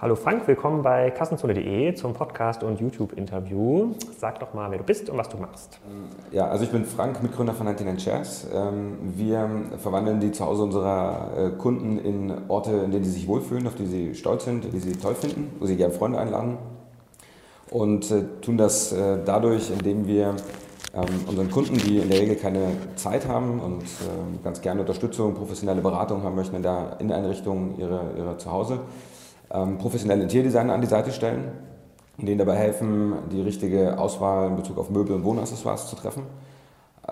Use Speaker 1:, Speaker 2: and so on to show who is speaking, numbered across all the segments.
Speaker 1: Hallo Frank, willkommen bei kassenzone.de zum Podcast und YouTube-Interview. Sag doch mal, wer du bist und was du machst.
Speaker 2: Ja, also ich bin Frank, Mitgründer von 99 Chairs. Ähm, wir verwandeln die Zuhause unserer äh, Kunden in Orte, in denen sie sich wohlfühlen, auf die sie stolz sind, die sie toll finden, wo sie gerne Freunde einladen. Und äh, tun das äh, dadurch, indem wir ähm, unseren Kunden, die in der Regel keine Zeit haben und ganz gerne Unterstützung, professionelle Beratung haben möchten in der Inneneinrichtung ihrer, ihrer Zuhause, ähm, professionelle Interiordesigner an die Seite stellen denen dabei helfen, die richtige Auswahl in Bezug auf Möbel und Wohnaccessoires zu treffen.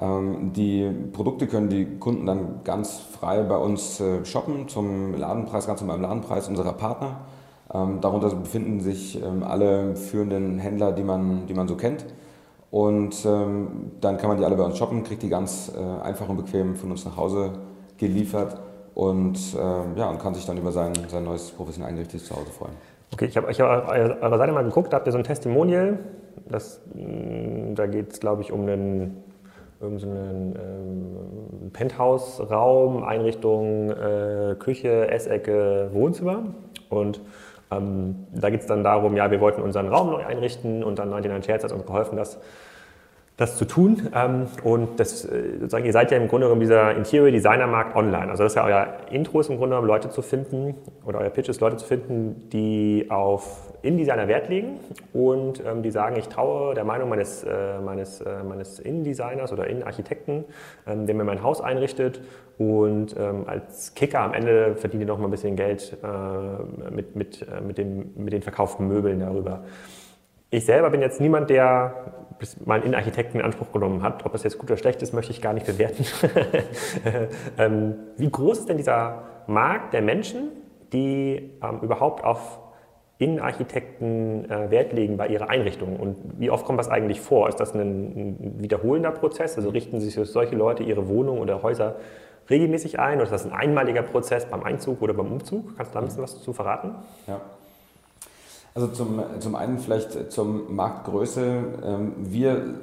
Speaker 2: Ähm, die Produkte können die Kunden dann ganz frei bei uns äh, shoppen zum Ladenpreis, ganz normal im Ladenpreis unserer Partner. Ähm, darunter befinden sich ähm, alle führenden Händler, die man, die man so kennt. Und ähm, dann kann man die alle bei uns shoppen, kriegt die ganz äh, einfach und bequem von uns nach Hause geliefert und, äh, ja, und kann sich dann über sein, sein neues professionell eingerichtetes Zuhause freuen.
Speaker 1: Okay, ich habe hab auf eurer Seite mal geguckt, da habt ihr so ein Testimonial. Das, mm, da geht es, glaube ich, um einen, irgendeinen ähm, Penthouse-Raum, Einrichtung, äh, Küche, Essecke, Wohnzimmer. Und ähm, da geht es dann darum, ja, wir wollten unseren Raum neu einrichten und dann 99 Hertz hat uns geholfen, das das zu tun. Ähm, und das, äh, sozusagen, ihr seid ja im Grunde genommen dieser Interior Designer Markt online. Also das ist ja euer Intro ist im Grunde genommen Leute zu finden oder euer Pitch ist Leute zu finden, die auf InDesigner Wert legen und ähm, die sagen, ich traue der Meinung meines, äh, meines, äh, meines Innendesigners oder Innenarchitekten, ähm, der mir mein Haus einrichtet und ähm, als Kicker am Ende verdient ihr noch mal ein bisschen Geld äh, mit, mit, äh, mit, den, mit den verkauften Möbeln darüber. Ich selber bin jetzt niemand, der mal einen Architekten in Anspruch genommen hat. Ob das jetzt gut oder schlecht ist, möchte ich gar nicht bewerten. ähm, wie groß ist denn dieser Markt der Menschen, die ähm, überhaupt auf Innenarchitekten äh, Wert legen bei ihrer Einrichtung? Und wie oft kommt das eigentlich vor? Ist das ein, ein wiederholender Prozess? Also richten sich solche Leute ihre Wohnungen oder Häuser regelmäßig ein? Oder ist das ein einmaliger Prozess beim Einzug oder beim Umzug? Kannst du da ein bisschen was dazu verraten?
Speaker 2: Ja. Also zum, zum einen vielleicht zum Marktgröße. Ähm, wir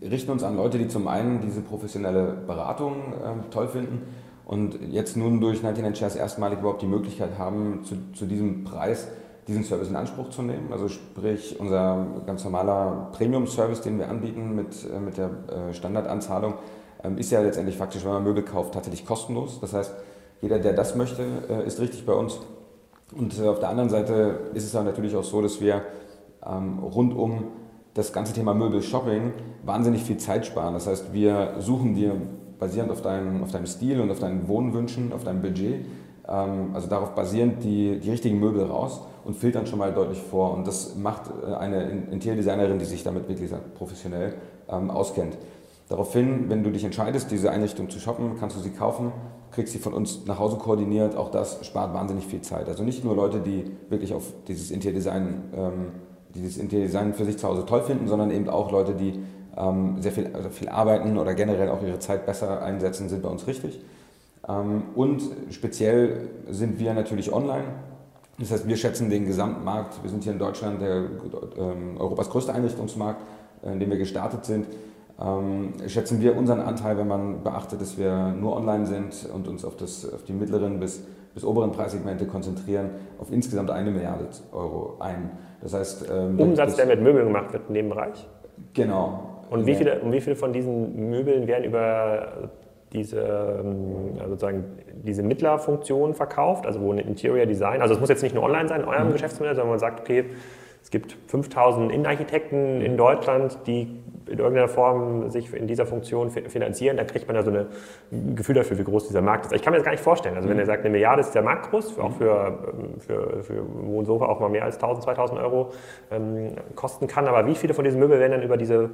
Speaker 2: richten uns an Leute, die zum einen diese professionelle Beratung ähm, toll finden und jetzt nun durch 99 Shares erstmalig überhaupt die Möglichkeit haben, zu, zu diesem Preis diesen Service in Anspruch zu nehmen. Also sprich unser ganz normaler Premium-Service, den wir anbieten mit, äh, mit der äh, Standardanzahlung, ähm, ist ja letztendlich faktisch, wenn man Möbel kauft, tatsächlich kostenlos. Das heißt, jeder, der das möchte, äh, ist richtig bei uns. Und äh, auf der anderen Seite ist es dann natürlich auch so, dass wir ähm, rund um das ganze Thema Möbel-Shopping wahnsinnig viel Zeit sparen. Das heißt, wir suchen dir basierend auf deinem, auf deinem Stil und auf deinen Wohnwünschen, auf deinem Budget, ähm, also darauf basierend die, die richtigen Möbel raus und filtern schon mal deutlich vor. Und das macht äh, eine Interiordesignerin, die sich damit wirklich professionell ähm, auskennt. Daraufhin, wenn du dich entscheidest, diese Einrichtung zu shoppen, kannst du sie kaufen, kriegst sie von uns nach Hause koordiniert. Auch das spart wahnsinnig viel Zeit. Also nicht nur Leute, die wirklich auf dieses Interiordesign, ähm, dieses Interiordesign für sich zu Hause toll finden, sondern eben auch Leute, die ähm, sehr viel, also viel arbeiten oder generell auch ihre Zeit besser einsetzen, sind bei uns richtig. Ähm, und speziell sind wir natürlich online. Das heißt, wir schätzen den Gesamtmarkt. Wir sind hier in Deutschland der, ähm, Europas größte Einrichtungsmarkt, in dem wir gestartet sind ähm, schätzen wir unseren Anteil, wenn man beachtet, dass wir nur online sind und uns auf, das, auf die mittleren bis, bis oberen Preissegmente konzentrieren, auf insgesamt eine Milliarde Euro ein.
Speaker 1: Das heißt, ähm, Umsatz, der mit Möbeln gemacht wird in dem Bereich?
Speaker 2: Genau.
Speaker 1: Und wie viele, und wie viele von diesen Möbeln werden über diese, also sozusagen diese Mittlerfunktion verkauft, also wo ein Interior Design, also es muss jetzt nicht nur online sein in eurem mhm. Geschäftsmodell, sondern man sagt, okay, es gibt 5000 Innenarchitekten in Deutschland, die in irgendeiner Form sich in dieser Funktion finanzieren, da kriegt man ja so ein Gefühl dafür, wie groß dieser Markt ist. Ich kann mir das gar nicht vorstellen. Also wenn er sagt, eine Milliarde ist der Markt groß, auch für, ähm, für, für Wohnsofa auch mal mehr als 1000, 2000 Euro ähm, kosten kann, aber wie viele von diesen Möbeln werden dann über diese,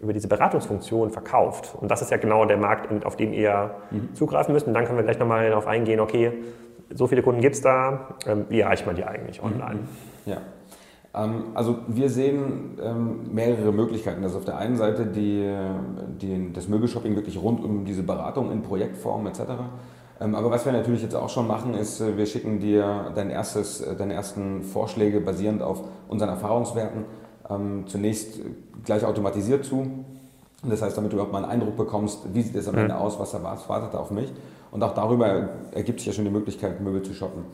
Speaker 1: über diese Beratungsfunktion verkauft? Und das ist ja genau der Markt, auf den ihr mhm. zugreifen müsst. Und dann können wir gleich nochmal darauf eingehen, okay, so viele Kunden gibt es da, ähm, wie erreicht man die eigentlich online?
Speaker 2: Ja. Ähm, also wir sehen ähm, mehrere Möglichkeiten. Also auf der einen Seite die, die, das Möbelshopping wirklich rund um diese Beratung in Projektform etc. Ähm, aber was wir natürlich jetzt auch schon machen, ist, äh, wir schicken dir dein erstes, äh, deine ersten Vorschläge basierend auf unseren Erfahrungswerten zunächst gleich automatisiert zu. Das heißt, damit du überhaupt mal einen Eindruck bekommst, wie sieht es am Ende aus, was erwartet auf mich. Und auch darüber ergibt sich ja schon die Möglichkeit, Möbel zu shoppen.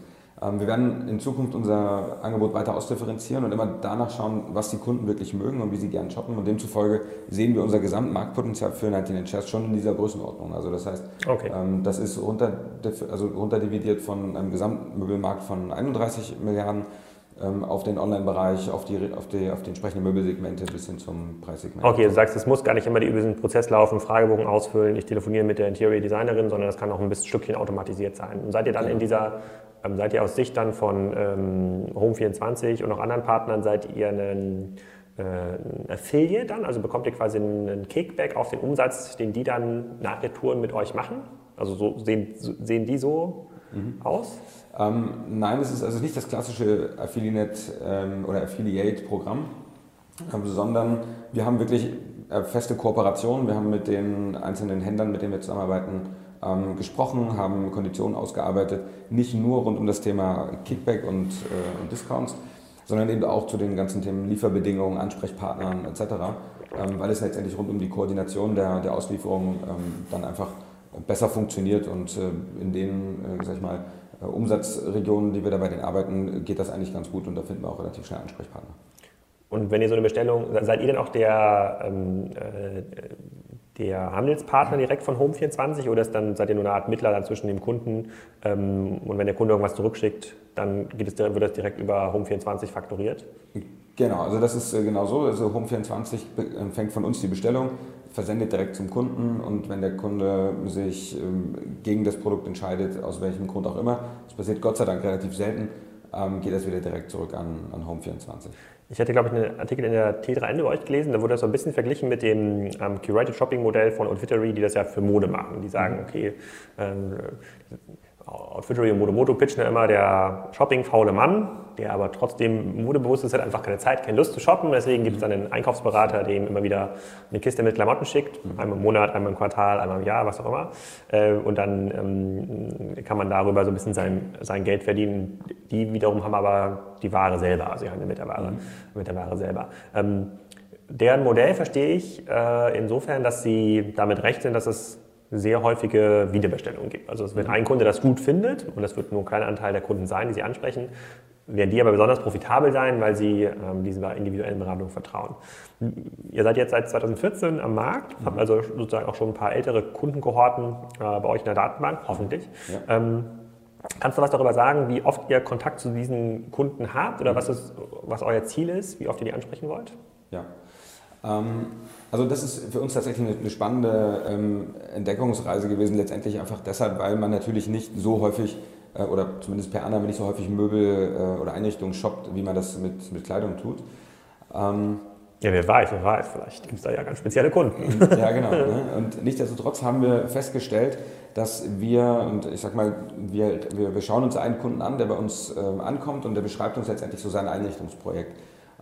Speaker 2: Ähm, wir werden in Zukunft unser Angebot weiter ausdifferenzieren und immer danach schauen, was die Kunden wirklich mögen und wie sie gerne shoppen. Und demzufolge sehen wir unser Gesamtmarktpotenzial für 99 Chairs schon in dieser Größenordnung. Also das heißt, okay. Ähm, das ist runter, also runterdividiert von einem Gesamtmöbelmarkt von 31 Milliarden ähm, auf den Online-Bereich, auf die, auf, die, auf die entsprechenden Möbelsegmente bis hin zum Preissegment.
Speaker 1: Okay, du sagst, es muss gar nicht immer über diesen Prozess laufen, Fragebogen ausfüllen, ich telefoniere mit der Interior Designerin, sondern das kann auch ein bisschen Stückchen automatisiert sein. Und seid ihr dann ja. in dieser, seid ihr aus Sicht dann von ähm, Home24 und auch anderen Partnern, seid ihr ein äh, Affiliate dann? Also bekommt ihr quasi einen Kickback auf den Umsatz, den die dann nach Retouren mit euch machen? Also so sehen, sehen die so mhm. aus?
Speaker 2: Ähm, nein, es ist also nicht das klassische Affiliate ähm, oder Affiliate-Programm, ähm, sondern wir haben wirklich äh, feste Kooperationen. Wir haben mit den einzelnen Händlern, mit denen wir zusammenarbeiten, ähm, gesprochen, haben Konditionen ausgearbeitet, nicht nur rund um das Thema Kickback und, äh, und Discounts, sondern eben auch zu den ganzen Themen Lieferbedingungen, Ansprechpartnern etc., ähm, weil es letztendlich rund um die Koordination der, der Auslieferung ähm, dann einfach besser funktioniert und äh, in den, äh, sag ich mal, äh, Umsatzregionen, die wir da bei den arbeiten, geht das eigentlich ganz gut und da finden wir auch relativ schnell Ansprechpartner.
Speaker 1: Und wenn ihr so eine Bestellung, seid ihr denn auch der, ähm, äh, der Handelspartner direkt von Home24 oder ist dann, seid ihr nur eine Art Mittler dann zwischen dem Kunden ähm, und wenn der Kunde irgendwas zurückschickt, dann geht es, wird das direkt über Home24 faktoriert?
Speaker 2: Genau, also das ist äh, genau so. Also Home24 empfängt von uns die Bestellung, versendet direkt zum Kunden und wenn der Kunde sich ähm, gegen das Produkt entscheidet, aus welchem Grund auch immer, das passiert Gott sei Dank relativ selten, ähm, geht das wieder direkt zurück an, an Home24.
Speaker 1: Ich hatte, glaube ich, einen Artikel in der T3N über euch gelesen, da wurde das so ein bisschen verglichen mit dem ähm, Curated Shopping Modell von Outfittery, die das ja für Mode machen. Die sagen, mhm. okay, ähm, Outfittery und Modomoto pitchen ja immer der shopping-faule Mann, der aber trotzdem modebewusst ist, hat einfach keine Zeit, keine Lust zu shoppen. Deswegen gibt es dann einen Einkaufsberater, der ihm immer wieder eine Kiste mit Klamotten schickt, mhm. einmal im Monat, einmal im Quartal, einmal im Jahr, was auch immer. Äh, und dann ähm, kann man darüber so ein bisschen sein, sein Geld verdienen. Die wiederum haben aber die Ware selber, also sie handeln mit der Ware, mhm. mit der Ware selber. Ähm, deren Modell verstehe ich äh, insofern, dass sie damit rechnen, dass es sehr häufige Wiederbestellungen gibt. Also wenn ein Kunde das gut findet, und das wird nur ein kleiner Anteil der Kunden sein, die Sie ansprechen, werden die aber besonders profitabel sein, weil sie ähm, dieser individuellen Beratung vertrauen. Ihr seid jetzt seit 2014 am Markt, habt also sozusagen auch schon ein paar ältere Kundenkohorten äh, bei euch in der Datenbank, hoffentlich. Ja. Ähm, kannst du was darüber sagen, wie oft ihr Kontakt zu diesen Kunden habt oder was, ist, was euer Ziel ist, wie oft ihr die ansprechen wollt?
Speaker 2: Ja. Ähm, also das ist für uns tatsächlich eine, spannende ähm, Entdeckungsreise gewesen, letztendlich einfach deshalb, weil man natürlich nicht so häufig äh, oder zumindest per Annahme nicht so häufig Möbel äh, oder Einrichtungen shoppt, wie man das mit, mit Kleidung tut.
Speaker 1: Ähm, ja, wer weiß, wer weiß, vielleicht gibt es da ja ganz spezielle Kunden.
Speaker 2: Ja, genau. Ne? Und nichtsdestotrotz haben wir festgestellt, dass wir, und ich sag mal, wir, wir, wir schauen uns einen Kunden an, der bei uns ähm, ankommt und der beschreibt uns letztendlich so sein Einrichtungsprojekt.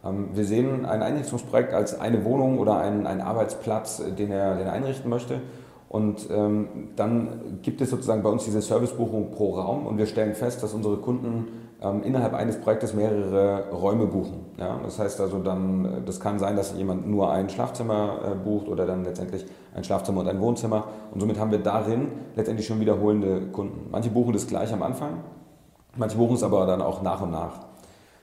Speaker 2: Ähm, wir sehen ein Einrichtungsprojekt als eine Wohnung oder einen, einen Arbeitsplatz, den er, den er einrichten möchte. Und ähm, dann gibt es sozusagen bei uns diese Servicebuchung pro Raum und wir stellen fest, dass unsere Kunden ähm, innerhalb eines Projektes mehrere Räume buchen. Ja? Das heißt also dann, das kann sein, dass jemand nur ein Schlafzimmer äh, bucht oder dann letztendlich ein Schlafzimmer und ein Wohnzimmer. Und somit haben wir darin letztendlich schon wiederholende Kunden. Manche buchen das gleich am Anfang, manche buchen es aber dann auch nach und nach.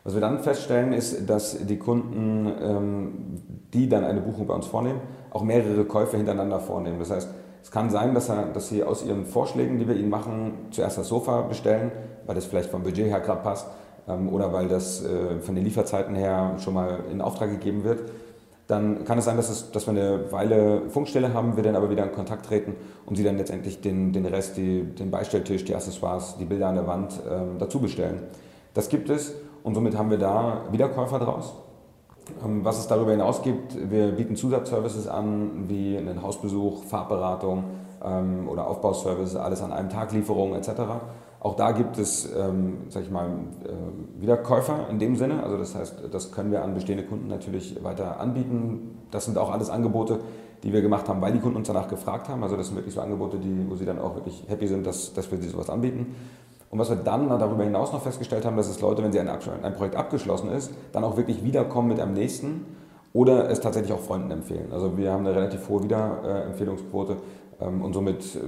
Speaker 2: Was wir dann feststellen, ist, dass die Kunden, ähm, die dann eine Buchung bei uns vornehmen, auch mehrere Käufe hintereinander vornehmen. Das heißt, es kann sein, dass, er, dass sie aus ihren Vorschlägen, die wir ihnen machen, zuerst das Sofa bestellen, weil das vielleicht vom Budget her gerade passt ähm, oder weil das äh, von den Lieferzeiten her schon mal in Auftrag gegeben wird. Dann kann es sein, dass, es, dass wir eine Weile Funkstelle haben, wir dann aber wieder in Kontakt treten und sie dann letztendlich den, den Rest, die, den Beistelltisch, die Accessoires, die Bilder an der Wand ähm, dazu bestellen. Das gibt es und somit haben wir da Wiederkäufer draus. Ähm, was es darüber hinaus gibt, wir bieten Zusatzservices an, wie einen Hausbesuch, Farbberatung ähm, oder Aufbauservices, alles an einem Tag, Lieferungen etc. Auch da gibt es, ähm, sag ich mal, äh, Wiederkäufer in dem Sinne. Also das heißt, das können wir an bestehende Kunden natürlich weiter anbieten. Das sind auch alles Angebote, die wir gemacht haben, weil die Kunden uns danach gefragt haben. Also das sind wirklich so Angebote, die, wo sie dann auch wirklich happy sind, dass, dass wir sie sowas anbieten. Und was wir dann darüber hinaus noch festgestellt haben, dass es Leute, wenn sie ein, ein Projekt abgeschlossen ist, dann auch wirklich wiederkommen mit einem nächsten oder es tatsächlich auch Freunden empfehlen. Also wir haben eine relativ hohe Wiederempfehlungsquote ähm, und somit, äh,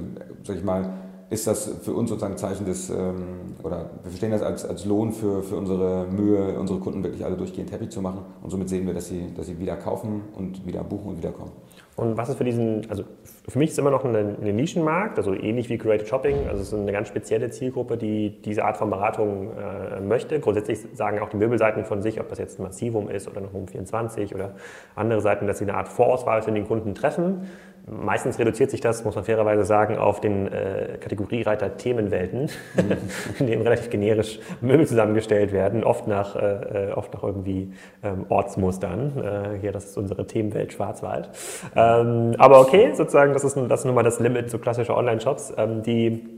Speaker 2: sag ich mal, ist das für uns sozusagen Zeichen des, ähm, oder wir verstehen das als, als Lohn für, für unsere Mühe, unsere Kunden wirklich alle durchgehend happy zu machen. Und somit sehen wir, dass sie, dass sie wieder kaufen und wieder buchen und wieder kommen.
Speaker 1: Und was ist für diesen, also für mich ist es immer noch ein, ein Nischenmarkt, also ähnlich wie Curated Shopping, also es ist eine ganz spezielle Zielgruppe, die diese Art von Beratung äh, möchte. Grundsätzlich sagen auch die Möbelseiten von sich, ob das jetzt ein Massivum ist oder ein Home 24 oder andere Seiten, dass sie eine Art Vorauswahl für den Kunden treffen. Meistens reduziert sich das, muss man fairerweise sagen, auf den äh, Kategoriereiter Themenwelten, mhm. in denen relativ generisch Möbel zusammengestellt werden, oft nach, äh, äh, oft nach irgendwie ähm, Ortsmustern. Äh, hier, das ist unsere Themenwelt Schwarzwald. Ähm, aber okay, sozusagen, das ist, das ist nun mal das Limit zu klassischer Online-Shops, ähm, die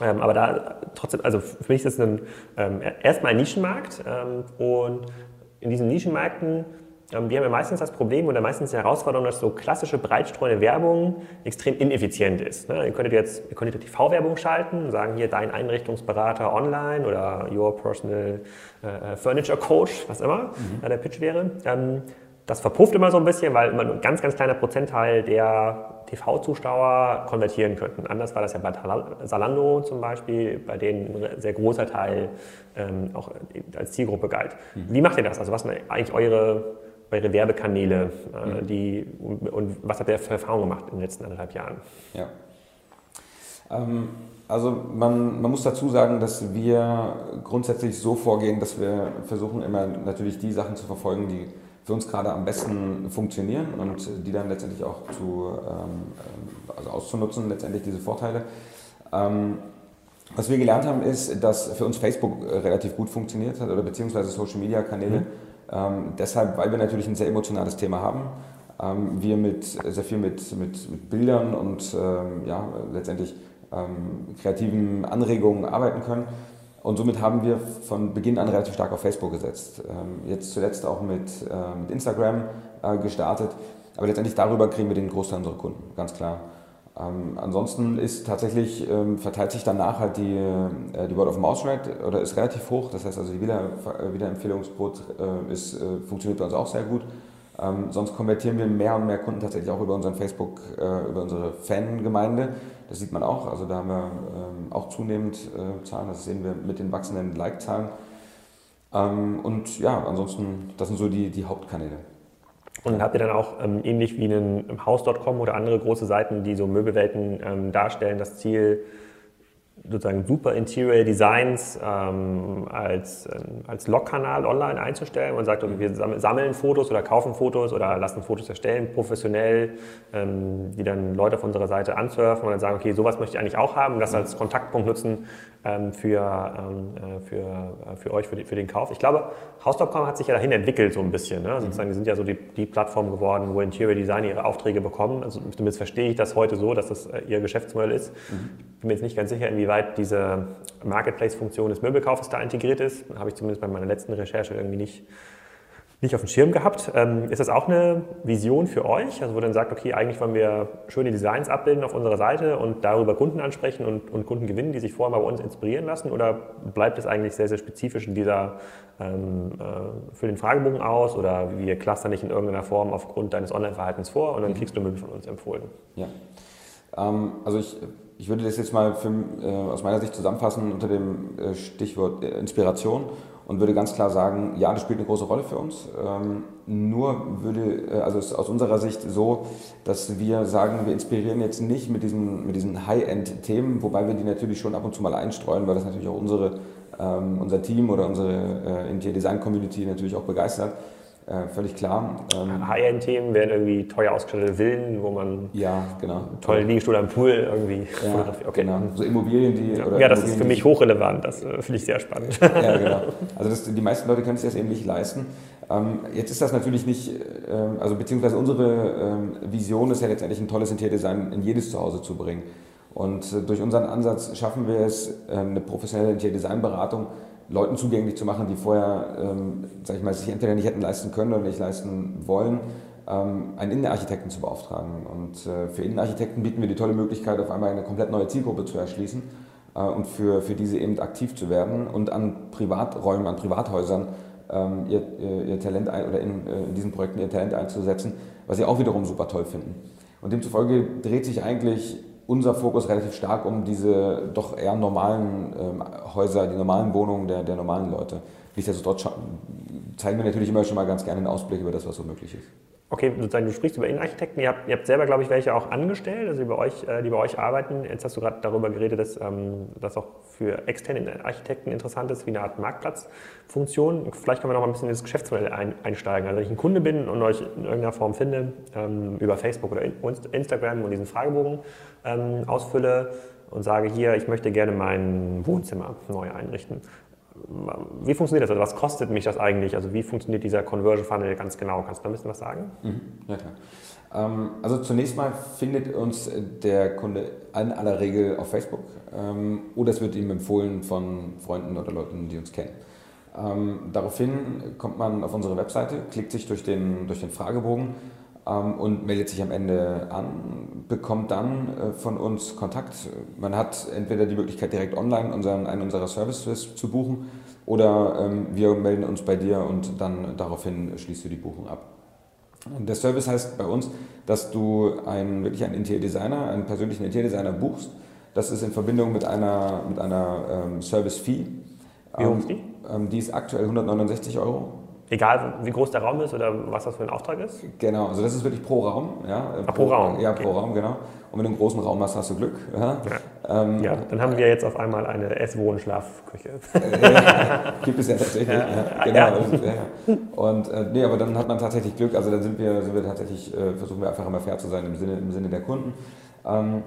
Speaker 1: ähm, aber da trotzdem, also für mich ist es ein, ähm, erstmal ein Nischenmarkt ähm, und in diesen Nischenmärkten ähm, wir haben ja meistens das Problem oder meistens die Herausforderung, dass so klassische breitstreuende Werbung extrem ineffizient ist. Ne? Ihr könntet jetzt ihr könntet TV-Werbung schalten, sagen hier dein Einrichtungsberater online oder your personal äh, Furniture Coach, was immer mhm. der Pitch wäre. Ähm, das verpufft immer so ein bisschen, weil immer nur ein ganz, ganz kleiner Prozentteil der TV-Zuschauer konvertieren könnten. Anders war das ja bei Salando zum Beispiel, bei denen ein sehr großer Teil ähm, auch als Zielgruppe galt. Mhm. Wie macht ihr das? Also was sind eigentlich eure eure Werbekanäle, äh, mhm. die, und, und, was habt ihr für Erfahrungen gemacht in den letzten anderthalb Jahren?
Speaker 2: Ja. Ähm, also man, man muss dazu sagen, dass wir grundsätzlich so vorgehen, dass wir versuchen immer natürlich die Sachen zu verfolgen, die für uns gerade am besten funktionieren und die dann letztendlich auch zu, ähm, also auszunutzen, letztendlich diese Vorteile. Ähm, was wir gelernt haben, ist, dass für uns Facebook relativ gut funktioniert hat oder beziehungsweise Social Media Kanäle. Mhm ähm, deshalb, weil wir natürlich ein sehr emotionales Thema haben, ähm, wir mit, sehr viel mit, mit, mit Bildern und ähm, ja, letztendlich ähm, kreativen Anregungen arbeiten können. Und somit haben wir von Beginn an relativ stark auf Facebook gesetzt. Ähm, jetzt zuletzt auch mit, äh, mit Instagram äh, gestartet. Aber letztendlich darüber kriegen wir den Großteil unserer Kunden, ganz klar. Ähm, ansonsten ist tatsächlich, ähm, verteilt sich danach halt die, äh, die Word of Mouse Rate oder ist relativ hoch. Das heißt also die Wieder, Wiederempfehlungsquote äh, äh, funktioniert bei uns auch sehr gut. Ähm, sonst konvertieren wir mehr und mehr Kunden tatsächlich auch über unseren Facebook, äh, über unsere Fangemeinde. Das sieht man auch. Also da haben wir ähm, auch zunehmend äh, Zahlen. Das sehen wir mit den wachsenden Like-Zahlen. Ähm, und ja, ansonsten, das sind so die, die Hauptkanäle.
Speaker 1: Und habt ihr dann auch ähm, ähnlich wie einen Haus.com oder andere große Seiten, die so Möbelwelten ähm, darstellen, das Ziel, sozusagen super Interior Designs ähm, als, ähm, als Log-Kanal online einzustellen. Man sagt, okay, wir sammeln Fotos oder kaufen Fotos oder lassen Fotos erstellen, professionell, ähm, die dann Leute auf unserer Seite ansurfen und dann sagen, okay, sowas möchte ich eigentlich auch haben und das als Kontaktpunkt nutzen ähm, für, ähm, äh, für, äh, für euch, für, die, für den Kauf. Ich glaube, House.com hat sich ja dahin entwickelt so ein bisschen. Ne? Sozusagen, die sind ja so die, die Plattform geworden, wo Interior Designer ihre Aufträge bekommen. Also zumindest verstehe ich das heute so, dass das äh, ihr Geschäftsmodell ist. Mhm. Bin mir jetzt nicht ganz sicher, inwieweit diese Marketplace-Funktion des Möbelkaufes da integriert ist. Habe ich zumindest bei meiner letzten Recherche irgendwie nicht nicht auf dem Schirm gehabt. Ähm, ist das auch eine Vision für euch? Also wo dann sagt, okay, eigentlich wollen wir schöne Designs abbilden auf unserer Seite und darüber Kunden ansprechen und, und Kunden gewinnen, die sich vorher mal bei uns inspirieren lassen? Oder bleibt es eigentlich sehr, sehr spezifisch in dieser, ähm, äh, für den Fragebogen aus oder wir clustern nicht in irgendeiner Form aufgrund deines Online-Verhaltens vor und dann mhm. kriegst du Möbel von uns empfohlen?
Speaker 2: Ja, ähm, also ich, ich würde das jetzt mal für, äh, aus meiner Sicht zusammenfassen unter dem äh, Stichwort äh, Inspiration und würde ganz klar sagen, ja, das spielt eine große Rolle für uns. Ähm, nur würde, äh, also es ist aus unserer Sicht so, dass wir sagen, wir inspirieren jetzt nicht mit diesen, mit diesen High-End-Themen, wobei wir die natürlich schon ab und zu mal einstreuen, weil das natürlich auch unsere, ähm, unser Team oder unsere äh, Interior Design Community natürlich auch begeistert. Äh, völlig klar.
Speaker 1: Ähm, High-End-Themen wären irgendwie teuer ausgestattete Villen, wo man
Speaker 2: ja, genau.
Speaker 1: einen tollen Liegestuhl am Pool irgendwie
Speaker 2: ja, Okay. Genau. So Immobilien, die.
Speaker 1: Ja, ja das Immobilien, ist für mich hochrelevant, das äh, finde ich sehr spannend.
Speaker 2: Ja, genau. Also das, die meisten Leute können sich das eben nicht leisten. Ähm, jetzt ist das natürlich nicht, ähm, also beziehungsweise unsere ähm, Vision ist ja letztendlich ein tolles Interiordesign in jedes Zuhause zu bringen. Und äh, durch unseren Ansatz schaffen wir es, äh, eine professionelle Interior-Design-Beratung Leuten zugänglich zu machen, die vorher, ähm, sag ich mal, sich entweder nicht hätten leisten können oder nicht leisten wollen, ähm, einen Innenarchitekten zu beauftragen. Und äh, für Innenarchitekten bieten wir die tolle Möglichkeit, auf einmal eine komplett neue Zielgruppe zu erschließen äh, und für, für diese eben aktiv zu werden und an Privaträumen, an Privathäusern ähm, ihr, ihr, Talent ein, oder in, äh, in diesen Projekten ihr Talent einzusetzen, was sie auch wiederum super toll finden. Und demzufolge dreht sich eigentlich unser Fokus relativ stark um diese doch eher normalen ähm, Häuser, die normalen Wohnungen der, der normalen Leute. Nichtsdestotrotz zeigen wir natürlich immer schon mal ganz gerne einen Ausblick über das, was so möglich ist.
Speaker 1: Okay, sozusagen, du sprichst über Innenarchitekten. Ihr habt, ihr habt selber, glaube ich, welche auch angestellt, also die bei euch, äh, die bei euch arbeiten. Jetzt hast du gerade darüber geredet, dass ähm, das auch für externe Architekten interessant ist, wie eine Art Marktplatzfunktion. Vielleicht können wir noch mal ein bisschen in das Geschäftsmodell ein, einsteigen. Also wenn ich ein Kunde bin und euch in irgendeiner Form finde, ähm, über Facebook oder Instagram und diesen Fragebogen ähm, ausfülle und sage, hier, ich möchte gerne mein Wohnzimmer neu einrichten wie funktioniert das? Also was kostet mich das eigentlich? Also wie funktioniert dieser Conversion Funnel ganz genau? Kannst du da ein bisschen was sagen?
Speaker 2: Mhm. Ja, klar. Ähm, also zunächst mal findet uns der Kunde in aller Regel auf Facebook ähm, oder es wird ihm empfohlen von Freunden oder Leuten, die uns kennen. Ähm, daraufhin kommt man auf unsere Webseite, klickt sich durch den, durch den Fragebogen und meldet sich am Ende an, bekommt dann äh, von uns Kontakt. Man hat entweder die Möglichkeit, direkt online unseren, einen unserer Services zu buchen oder ähm, wir melden uns bei dir und dann daraufhin schließt du die Buchung ab. Der Service heißt bei uns, dass du einen, wirklich einen Interior-Designer, einen persönlichen Interior-Designer buchst. Das ist in Verbindung mit einer, mit einer ähm, Service-Fee.
Speaker 1: Wie hoch ist die?
Speaker 2: Ähm, die ist aktuell 169 Euro.
Speaker 1: Egal, wie groß der Raum ist oder was das für ein Auftrag ist?
Speaker 2: Genau, also das ist wirklich pro Raum. Ja,
Speaker 1: ah, pro, pro, Raum?
Speaker 2: Ja, okay. pro Raum, genau. Und wenn du einen großen Raum hast, hast du Glück.
Speaker 1: Ja, ja. Ähm, ja dann haben wir jetzt auf einmal eine Ess-Wohn-Schlafküche.
Speaker 2: gibt es ja tatsächlich. Ja, genau. Und, und äh, nee, aber dann hat man tatsächlich Glück. Also dann sind wir, sind wir tatsächlich, äh, versuchen wir einfach immer fair zu sein im Sinne, im Sinne der Kunden. Ähm,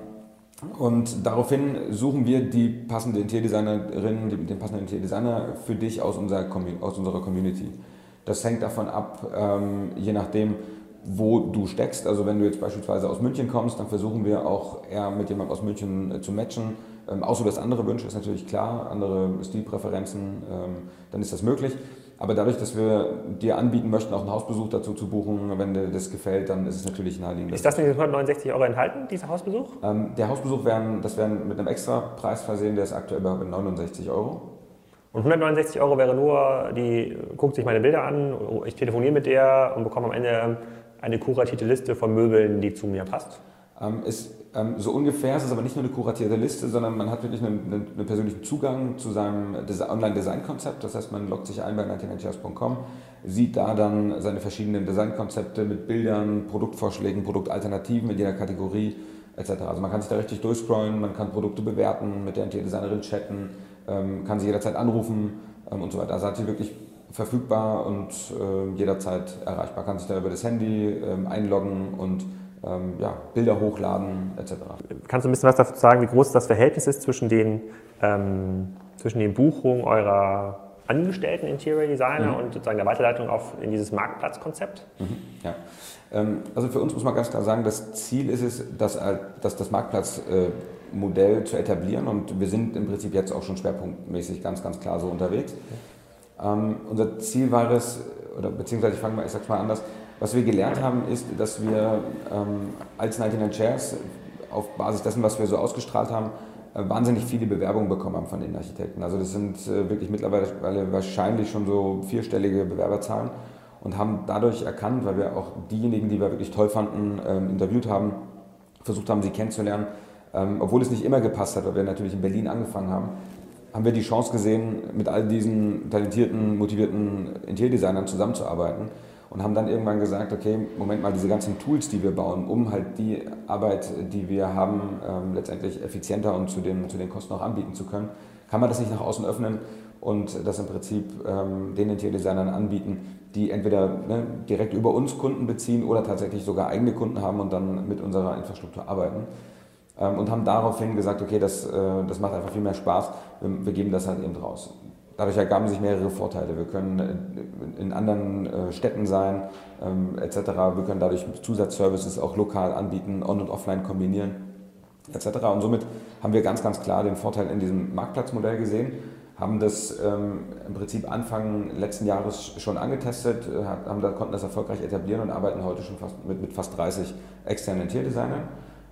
Speaker 2: und daraufhin suchen wir die passende Interiordesignerin, den passenden Interiordesigner für dich aus unserer, aus unserer Community. Das hängt davon ab, ähm, je nachdem, wo du steckst. Also wenn du jetzt beispielsweise aus München kommst, dann versuchen wir auch eher mit jemandem aus München äh, zu matchen. Ähm, außer du hast andere Wünsche, ist natürlich klar, andere Stilpräferenzen, ähm, dann ist das möglich. Aber dadurch, dass wir dir anbieten möchten, auch einen Hausbesuch dazu zu buchen, wenn dir das gefällt, dann ist es natürlich naheliegend.
Speaker 1: Ist das mit den 169 Euro enthalten, dieser Hausbesuch?
Speaker 2: Ähm, der Hausbesuch, werden, das werden mit einem extra Preis versehen, der ist aktuell bei 69 Euro.
Speaker 1: Und 169 Euro wäre nur, die guckt sich meine Bilder an, ich telefoniere mit der und bekomme am Ende eine kuratierte Liste von Möbeln, die zu mir passt.
Speaker 2: Ähm, ist, ähm, so ungefähr ist es aber nicht nur eine kuratierte Liste, sondern man hat wirklich einen, einen, einen persönlichen Zugang zu seinem Online-Design-Konzept. Das heißt, man loggt sich ein bei 99 sieht da dann seine verschiedenen Designkonzepte mit Bildern, Produktvorschlägen, Produktalternativen in jeder Kategorie etc. Also man kann sich da richtig durchscrollen, man kann Produkte bewerten, mit der Designerin chatten, kann sie jederzeit anrufen ähm, und so weiter. Also hat sie wirklich verfügbar und äh, jederzeit erreichbar. Kann sich da über das Handy ähm, einloggen und ähm, ja, Bilder hochladen etc.
Speaker 1: Kannst du ein bisschen was dazu sagen, wie groß das Verhältnis ist zwischen den, ähm, zwischen den Buchungen eurer angestellten Interior Designer mhm. und sozusagen der Weiterleitung auf, in dieses Marktplatzkonzept?
Speaker 2: Mhm, ja. Ähm, also für uns muss man ganz klar sagen, das Ziel ist es, dass, dass das Marktplatz äh, Modell zu etablieren und wir sind im Prinzip jetzt auch schon schwerpunktmäßig ganz, ganz klar so unterwegs. Ähm, unser Ziel war es, oder beziehungsweise ich fange mal, ich sag's mal anders, was wir gelernt haben, ist, dass wir ähm, als 99 Chairs auf Basis dessen, was wir so ausgestrahlt haben, äh, wahnsinnig viele Bewerbungen bekommen haben von den Architekten. Also das sind äh, wirklich mittlerweile wahrscheinlich schon so vierstellige Bewerberzahlen und haben dadurch erkannt, weil wir auch diejenigen, die wir wirklich toll fanden, ähm, interviewt haben, versucht haben, sie kennenzulernen, ähm, obwohl es nicht immer gepasst hat, weil wir natürlich in Berlin angefangen haben, haben wir die Chance gesehen, mit all diesen talentierten, motivierten Interior-Designern zusammenzuarbeiten und haben dann irgendwann gesagt, okay, Moment mal, diese ganzen Tools, die wir bauen, um halt die Arbeit, die wir haben, ähm, letztendlich effizienter und zu den, zu den Kosten auch anbieten zu können, kann man das nicht nach außen öffnen und das im Prinzip ähm, den Interior-Designern anbieten, die entweder ne, direkt über uns Kunden beziehen oder tatsächlich sogar eigene Kunden haben und dann mit unserer Infrastruktur arbeiten. Ähm, und haben daraufhin gesagt, okay, das, äh, das macht einfach viel mehr Spaß, wir, geben das halt eben raus. Dadurch ergaben sich mehrere Vorteile. Wir können äh, in anderen äh, Städten sein, ähm, etc. Wir können dadurch Zusatzservices auch lokal anbieten, on- und offline kombinieren, etc. Und somit haben wir ganz, ganz klar den Vorteil in diesem Marktplatzmodell gesehen, haben das ähm, im Prinzip Anfang letzten Jahres schon angetestet, haben, konnten das erfolgreich etablieren und arbeiten heute schon fast mit, mit fast 30 externen Interior-Designern.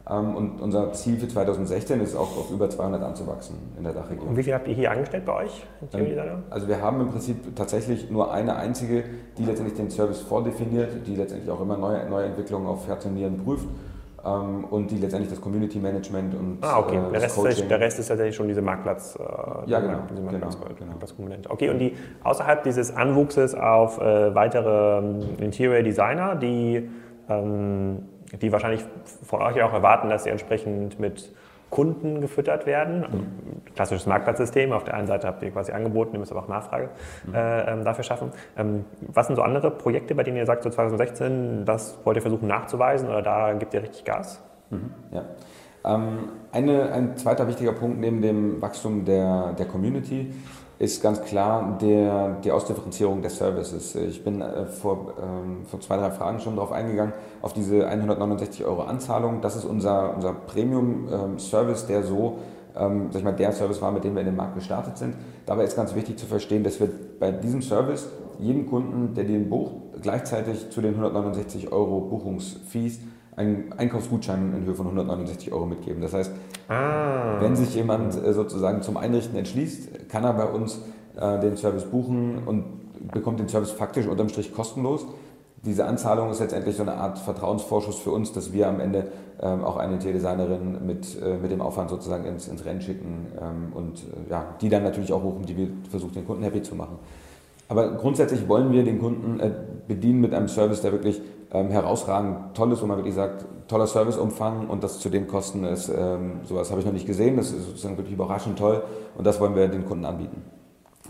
Speaker 2: Ähm, und unser Ziel für 2016 ist auch auf über 200 anzuwachsen in der Dachregion.
Speaker 1: Und wie viel habt ihr hier angestellt bei euch?
Speaker 2: Ähm, also wir haben im Prinzip tatsächlich nur eine einzige, die letztendlich den Service vordefiniert, die letztendlich auch immer neue, neue Entwicklungen auf Herz und Nieren prüft ähm, und die letztendlich das Community Management und
Speaker 1: ah, okay.
Speaker 2: äh,
Speaker 1: der, Rest ist, der, Rest ist, tatsächlich schon diese Marktplatz,
Speaker 2: äh, ja, genau,
Speaker 1: diese Marktplatz, genau, Marktplatzkomponente. Okay, und die außerhalb dieses Anwuchses auf äh, weitere Interior Designer, die, ähm, die wahrscheinlich von euch auch erwarten, dass sie entsprechend mit Kunden gefüttert werden. Mhm. Klassisches Marktplatzsystem. Auf der einen Seite habt ihr quasi angeboten, ihr müsst aber auch Nachfrage mhm. äh, ähm, dafür schaffen. Ähm, was sind so andere Projekte, bei denen ihr sagt, so 2016, das wollt ihr versuchen nachzuweisen oder da gebt ihr richtig Gas?
Speaker 2: Mhm. Ja. Ähm, eine, ein zweiter wichtiger Punkt neben dem Wachstum der, der Community ist ganz klar der, die Ausdifferenzierung der Services. Ich bin äh, vor, ähm, vor zwei, drei Fragen schon darauf eingegangen, auf diese 169 Euro Anzahlung. Das ist unser, unser Premium-Service, ähm, der so, ähm, sag ich mal, der Service war, mit dem wir in den Markt gestartet sind. Dabei ist ganz wichtig zu verstehen, dass wir bei diesem Service jedem Kunden, der den bucht, gleichzeitig zu den 169 Euro Buchungsfees einen Einkaufsgutschein in Höhe von 169 Euro mitgeben. Das heißt, ah. wenn sich jemand äh, sozusagen zum Einrichten entschließt, kann er bei uns äh, den Service buchen und bekommt den Service faktisch unterm Strich kostenlos. Diese Anzahlung ist letztendlich so eine Art Vertrauensvorschuss für uns, dass wir am Ende ähm, auch eine Tierdesignerin mit, äh, mit dem Aufwand sozusagen ins, ins Rennen schicken ähm, und äh, ja, die dann natürlich auch buchen, die wir versuchen, den Kunden happy zu machen. Aber grundsätzlich wollen wir den Kunden äh, bedienen mit einem Service, der wirklich ähm, herausragend toll ist, wo man wirklich sagt, toller Serviceumfang und das zu den Kosten ist, ähm, sowas habe ich noch nicht gesehen, das ist sozusagen wirklich überraschend toll und das wollen wir den Kunden anbieten.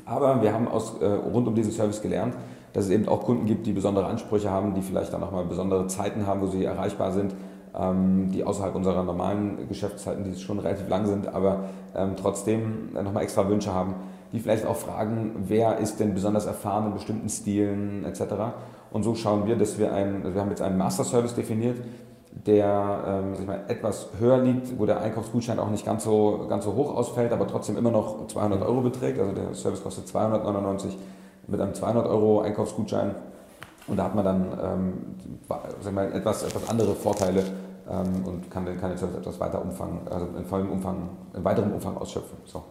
Speaker 2: Aber wir haben aus, äh, rund um diesen Service gelernt, dass es eben auch Kunden gibt, die besondere Ansprüche haben, die vielleicht dann nochmal besondere Zeiten haben, wo sie erreichbar sind, ähm, die außerhalb unserer normalen Geschäftszeiten, die schon relativ lang sind, aber ähm, trotzdem nochmal extra Wünsche haben, die vielleicht auch fragen, wer ist denn besonders erfahren in bestimmten Stilen etc. Und so schauen wir, dass wir einen, also wir haben jetzt einen Master Service definiert, der ähm, mal, etwas höher liegt, wo der Einkaufsgutschein auch nicht ganz so, ganz so hoch ausfällt, aber trotzdem immer noch 200 Euro beträgt. Also der Service kostet 299 mit einem 200 Euro Einkaufsgutschein. Und da hat man dann ähm, mal, etwas, etwas andere Vorteile ähm, und kann den, kann den Service etwas weiter Umfang, also in vollem Umfang, in weiterem Umfang ausschöpfen. So.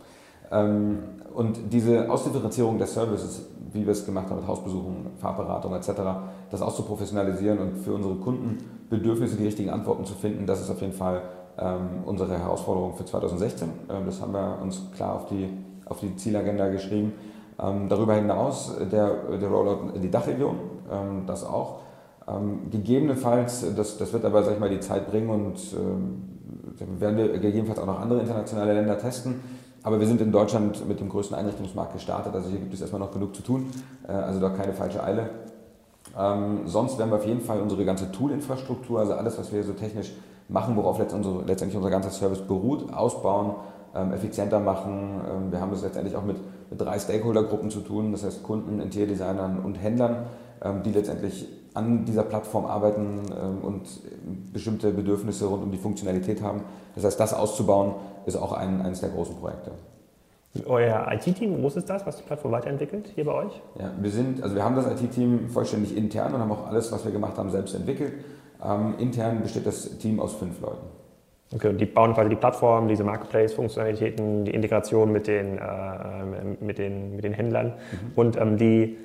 Speaker 2: Ähm, und diese Ausdifferenzierung der Services, wie wir es gemacht haben mit Hausbesuchen, Fahrberatung etc., das auszuprofessionalisieren und für unsere Kundenbedürfnisse die richtigen Antworten zu finden, das ist auf jeden Fall ähm, unsere Herausforderung für 2016. Ähm, das haben wir uns klar auf die, auf die Zielagenda geschrieben. Darüber hinaus der, der Rollout in die Dachregion, das auch. Gegebenenfalls, das, das wird aber sag ich mal, die Zeit bringen und werden wir gegebenenfalls auch noch andere internationale Länder testen aber wir sind in Deutschland mit dem größten Einrichtungsmarkt gestartet, also hier gibt es erstmal noch genug zu tun, äh, also da keine falsche Eile. Ähm, sonst werden wir auf jeden Fall unsere ganze Tool-Infrastruktur, also alles, was wir so technisch machen, worauf letztendlich unser ganzer Service beruht, ausbauen, ähm, effizienter machen. Ähm, wir haben das letztendlich auch mit, mit drei Stakeholder-Gruppen zu tun, das heißt Kunden, Interior-Designern und Händlern, ähm, die letztendlich an dieser Plattform arbeiten ähm, und bestimmte Bedürfnisse rund um die Funktionalität haben. Das heißt, das auszubauen ist auch ein, eines der großen Projekte.
Speaker 1: Euer IT-Team, wo ist das, was die Plattform weiterentwickelt hier bei euch?
Speaker 2: Ja, wir sind, also wir haben das IT-Team vollständig intern und haben auch alles, was wir gemacht haben, selbst entwickelt. Ähm, intern besteht das Team aus fünf Leuten.
Speaker 1: Okay, und die bauen quasi die Plattform, diese Marketplace-Funktionalitäten, die Integration mit den, äh, mit den, mit den Händlern mhm. und ähm, die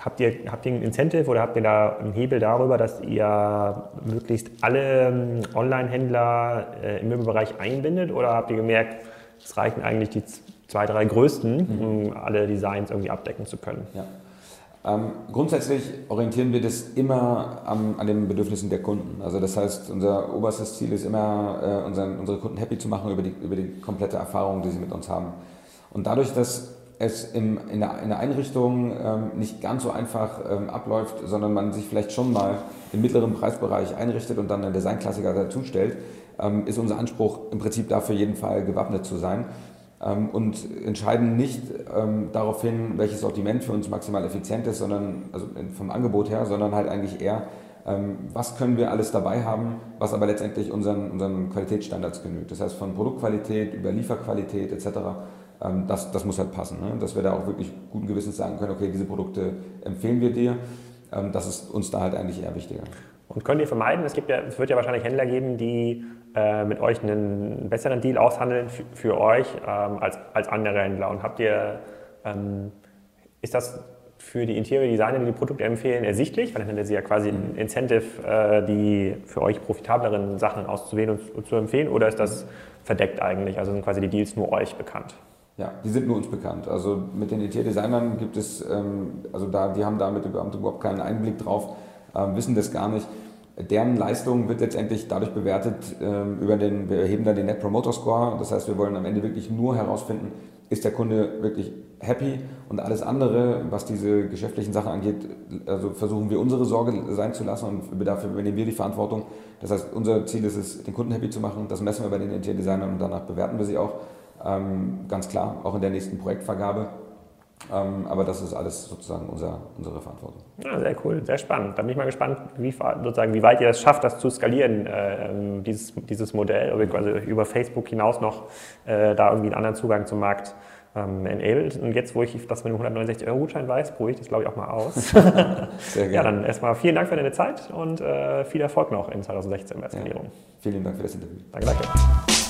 Speaker 1: habt ihr, habt ihr ein Incentive oder habt ihr da einen Hebel darüber, dass ihr möglichst alle ähm, Online-Händler äh, im Möbelbereich einbindet oder habt ihr gemerkt, es reichen eigentlich die zwei, drei größten, mhm. um alle Designs irgendwie abdecken zu können?
Speaker 2: Ja. Ähm, grundsätzlich orientieren wir das immer am, an den Bedürfnissen der Kunden. Also das heißt, unser oberstes Ziel ist immer, äh, unseren, unsere Kunden happy zu machen über die, über die komplette Erfahrung, die sie mit uns haben. Und dadurch, dass es in, in, der, in der Einrichtung ähm, nicht ganz so einfach ähm, abläuft, sondern man sich vielleicht schon mal im mittleren Preisbereich einrichtet und dann einen Designklassiker dazustellt, ähm, ist unser Anspruch im Prinzip dafür jeden Fall gewappnet zu sein ähm, und entscheiden nicht ähm, darauf hin, welches Sortiment für uns maximal effizient ist, sondern also vom Angebot her, sondern halt eigentlich eher, ähm, was können wir alles dabei haben, was aber letztendlich unseren, unseren Qualitätsstandards genügt. Das heißt von Produktqualität über Lieferqualität etc das, das muss halt passen. Ne? Dass wir da auch wirklich guten Gewissens sagen können, okay, diese Produkte empfehlen wir dir. Ähm, das ist uns da halt eigentlich eher wichtiger.
Speaker 1: Und könnt ihr vermeiden, es, gibt ja, es wird ja wahrscheinlich Händler geben, die äh, mit euch einen besseren Deal aushandeln für, für euch ähm, als, als andere Händler. Und habt ihr, ähm, ist das für die Interior Designer, die die Produkte empfehlen, ersichtlich, weil dann hätte sie ja quasi ein Incentive, äh, die für euch profitableren Sachen auszuwählen und, und zu empfehlen, oder ist das verdeckt eigentlich? Also sind quasi die Deals nur euch bekannt?
Speaker 2: Ja, die sind nur uns bekannt. Also mit den ET-Designern gibt es, ähm, also da, die haben damit überhaupt keinen Einblick drauf, ähm, wissen das gar nicht. Deren Leistung wird letztendlich dadurch bewertet, ähm, über den, wir erheben dann den Net Promoter Score. Das heißt, wir wollen am Ende wirklich nur herausfinden, ist der Kunde wirklich happy und alles andere, was diese geschäftlichen Sachen angeht, also versuchen wir unsere Sorge sein zu lassen und dafür übernehmen wir die Verantwortung. Das heißt, unser Ziel ist es, den Kunden happy zu machen. Das messen wir bei den Interior-Designern und danach bewerten wir sie auch. Ähm, ganz klar, auch in der nächsten Projektvergabe. Ähm, aber das ist alles sozusagen unser, unsere Verantwortung.
Speaker 1: Ja, sehr cool, sehr spannend. Da bin ich mal gespannt, wie, sozusagen, wie weit ihr es schafft, das zu skalieren, äh, ähm, dieses, dieses Modell, quasi über Facebook hinaus noch äh, da irgendwie einen anderen Zugang zum Markt ähm, enabled. Und jetzt, wo ich das mit dem 169-Euro-Gutschein weiß, probiere ich das, glaube ich, auch mal aus. Sehr gerne. Ja, dann erstmal vielen Dank für deine Zeit und äh, viel Erfolg noch in 2016 bei Skalierung. Ja.
Speaker 2: Vielen Dank für das Interview.
Speaker 1: Danke, danke.